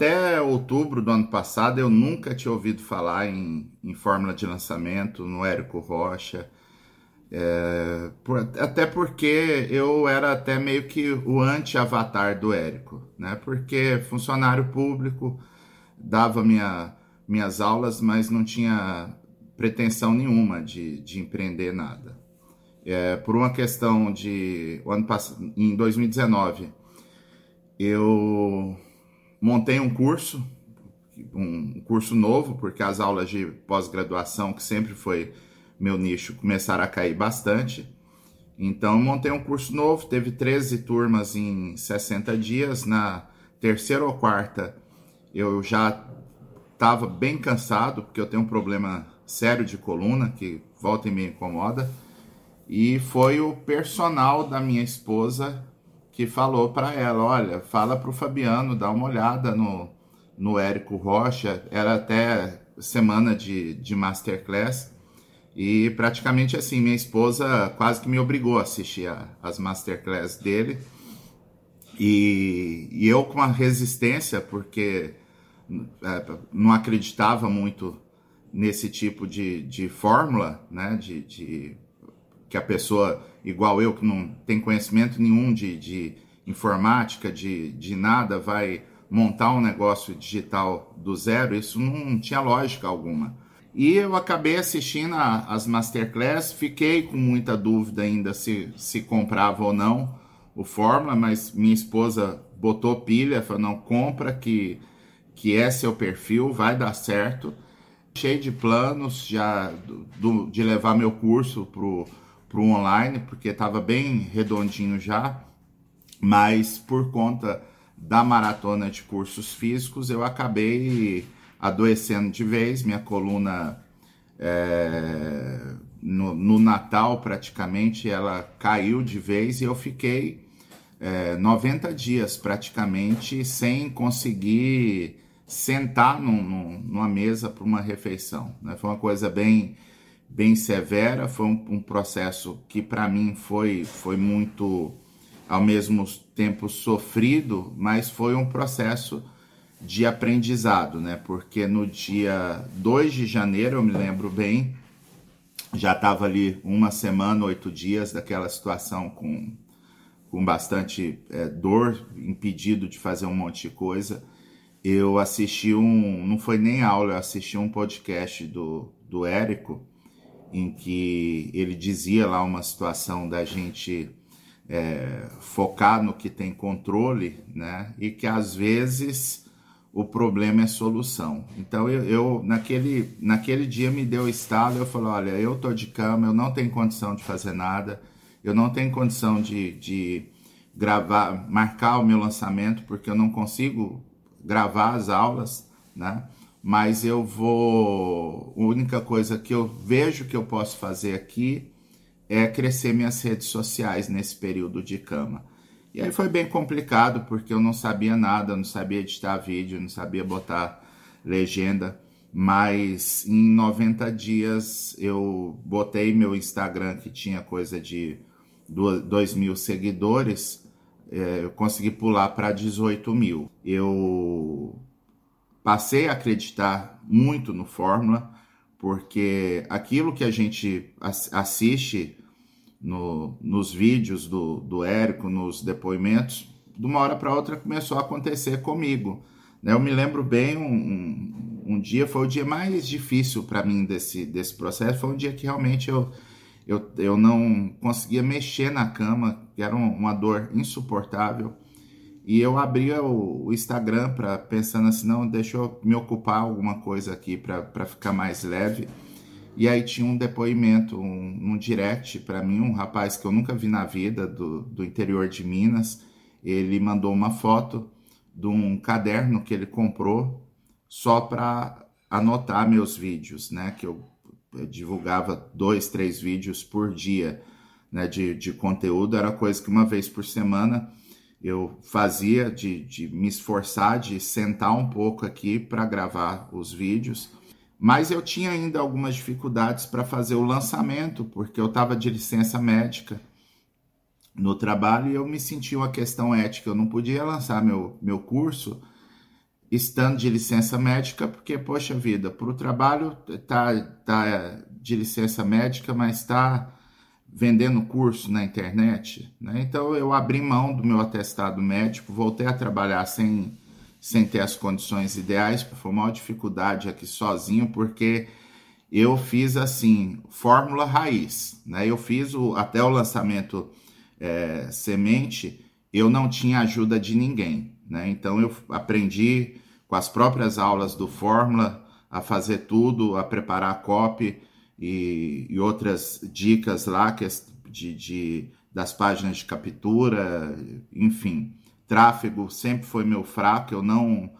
até outubro do ano passado eu nunca tinha ouvido falar em, em fórmula de lançamento, no Érico Rocha. É, por, até porque eu era até meio que o anti-avatar do Érico, né? Porque funcionário público dava minha, minhas aulas, mas não tinha pretensão nenhuma de, de empreender nada. É, por uma questão de. Ano passado, em 2019, eu montei um curso, um curso novo, porque as aulas de pós-graduação, que sempre foi meu nicho, começaram a cair bastante. Então, montei um curso novo, teve 13 turmas em 60 dias. Na terceira ou quarta, eu já estava bem cansado, porque eu tenho um problema sério de coluna que volta e me incomoda. E foi o personal da minha esposa que falou para ela: olha, fala para o Fabiano, dá uma olhada no, no Érico Rocha. Era até semana de, de masterclass. E praticamente assim, minha esposa quase que me obrigou a assistir a, as masterclass dele. E, e eu com a resistência, porque é, não acreditava muito nesse tipo de, de fórmula, né? De, de, que a pessoa, igual eu, que não tem conhecimento nenhum de, de informática, de, de nada, vai montar um negócio digital do zero, isso não tinha lógica alguma. E eu acabei assistindo as masterclass, fiquei com muita dúvida ainda se, se comprava ou não o Fórmula, mas minha esposa botou pilha, falou, não, compra que, que é seu perfil, vai dar certo cheio de planos já do, do, de levar meu curso pro, pro online, porque estava bem redondinho já, mas por conta da maratona de cursos físicos eu acabei adoecendo de vez, minha coluna é, no, no, Natal praticamente ela caiu de vez e eu fiquei é, 90 dias praticamente sem conseguir sentar num, num, numa mesa para uma refeição. Né? Foi uma coisa bem, bem severa, foi um, um processo que para mim foi, foi muito, ao mesmo tempo, sofrido, mas foi um processo de aprendizado, né? Porque no dia 2 de janeiro, eu me lembro bem, já estava ali uma semana, oito dias daquela situação com, com bastante é, dor, impedido de fazer um monte de coisa eu assisti um, não foi nem aula, eu assisti um podcast do, do Érico, em que ele dizia lá uma situação da gente é, focar no que tem controle, né? E que às vezes o problema é solução. Então eu, eu naquele, naquele dia me deu estalo, eu falei, olha, eu tô de cama, eu não tenho condição de fazer nada, eu não tenho condição de, de gravar, marcar o meu lançamento, porque eu não consigo gravar as aulas, né? Mas eu vou. A única coisa que eu vejo que eu posso fazer aqui é crescer minhas redes sociais nesse período de cama. E aí foi bem complicado porque eu não sabia nada, não sabia editar vídeo, não sabia botar legenda. Mas em 90 dias eu botei meu Instagram, que tinha coisa de 2 mil seguidores, é, eu consegui pular para 18 mil. Eu passei a acreditar muito no Fórmula, porque aquilo que a gente assiste no, nos vídeos do, do Érico, nos depoimentos, de uma hora para outra começou a acontecer comigo. Né? Eu me lembro bem, um, um, um dia foi o dia mais difícil para mim desse, desse processo, foi um dia que realmente eu eu, eu não conseguia mexer na cama, era uma dor insuportável. E eu abria o, Instagram para pensando assim, não, deixa eu me ocupar alguma coisa aqui para ficar mais leve. E aí tinha um depoimento, um, um direct para mim, um rapaz que eu nunca vi na vida, do, do interior de Minas. Ele mandou uma foto de um caderno que ele comprou só para anotar meus vídeos, né? Que eu divulgava dois, três vídeos por dia né, de, de conteúdo, era coisa que uma vez por semana eu fazia de, de me esforçar, de sentar um pouco aqui para gravar os vídeos. Mas eu tinha ainda algumas dificuldades para fazer o lançamento, porque eu estava de licença médica no trabalho e eu me sentia uma questão ética. Eu não podia lançar meu, meu curso estando de licença médica, porque, poxa vida, para o trabalho tá, tá de licença médica, mas está vendendo curso na internet. Né? Então eu abri mão do meu atestado médico, voltei a trabalhar sem, sem ter as condições ideais, foi uma dificuldade aqui sozinho, porque eu fiz assim, fórmula raiz. Né? Eu fiz o, até o lançamento é, semente, eu não tinha ajuda de ninguém. Né? Então eu aprendi com as próprias aulas do Fórmula a fazer tudo, a preparar a copy e, e outras dicas lá que de, de, das páginas de captura, enfim. Tráfego sempre foi meu fraco, eu não,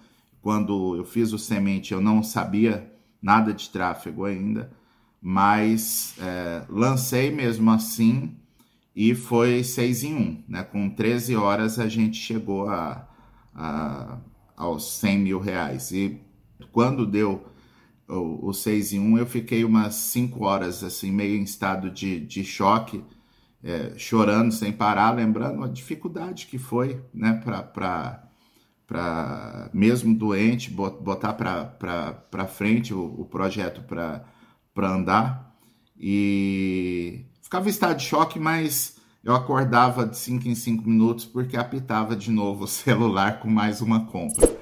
quando eu fiz o semente, eu não sabia nada de tráfego ainda, mas é, lancei mesmo assim e foi 6 em 1, né? Com 13 horas a gente chegou a, a, aos 100 mil reais. E quando deu o, o 6 em 1, eu fiquei umas 5 horas, assim, meio em estado de, de choque, é, chorando sem parar, lembrando a dificuldade que foi, né, para mesmo doente, botar para frente o, o projeto para andar. E ficava em estado de choque, mas eu acordava de 5 em 5 minutos porque apitava de novo o celular com mais uma compra.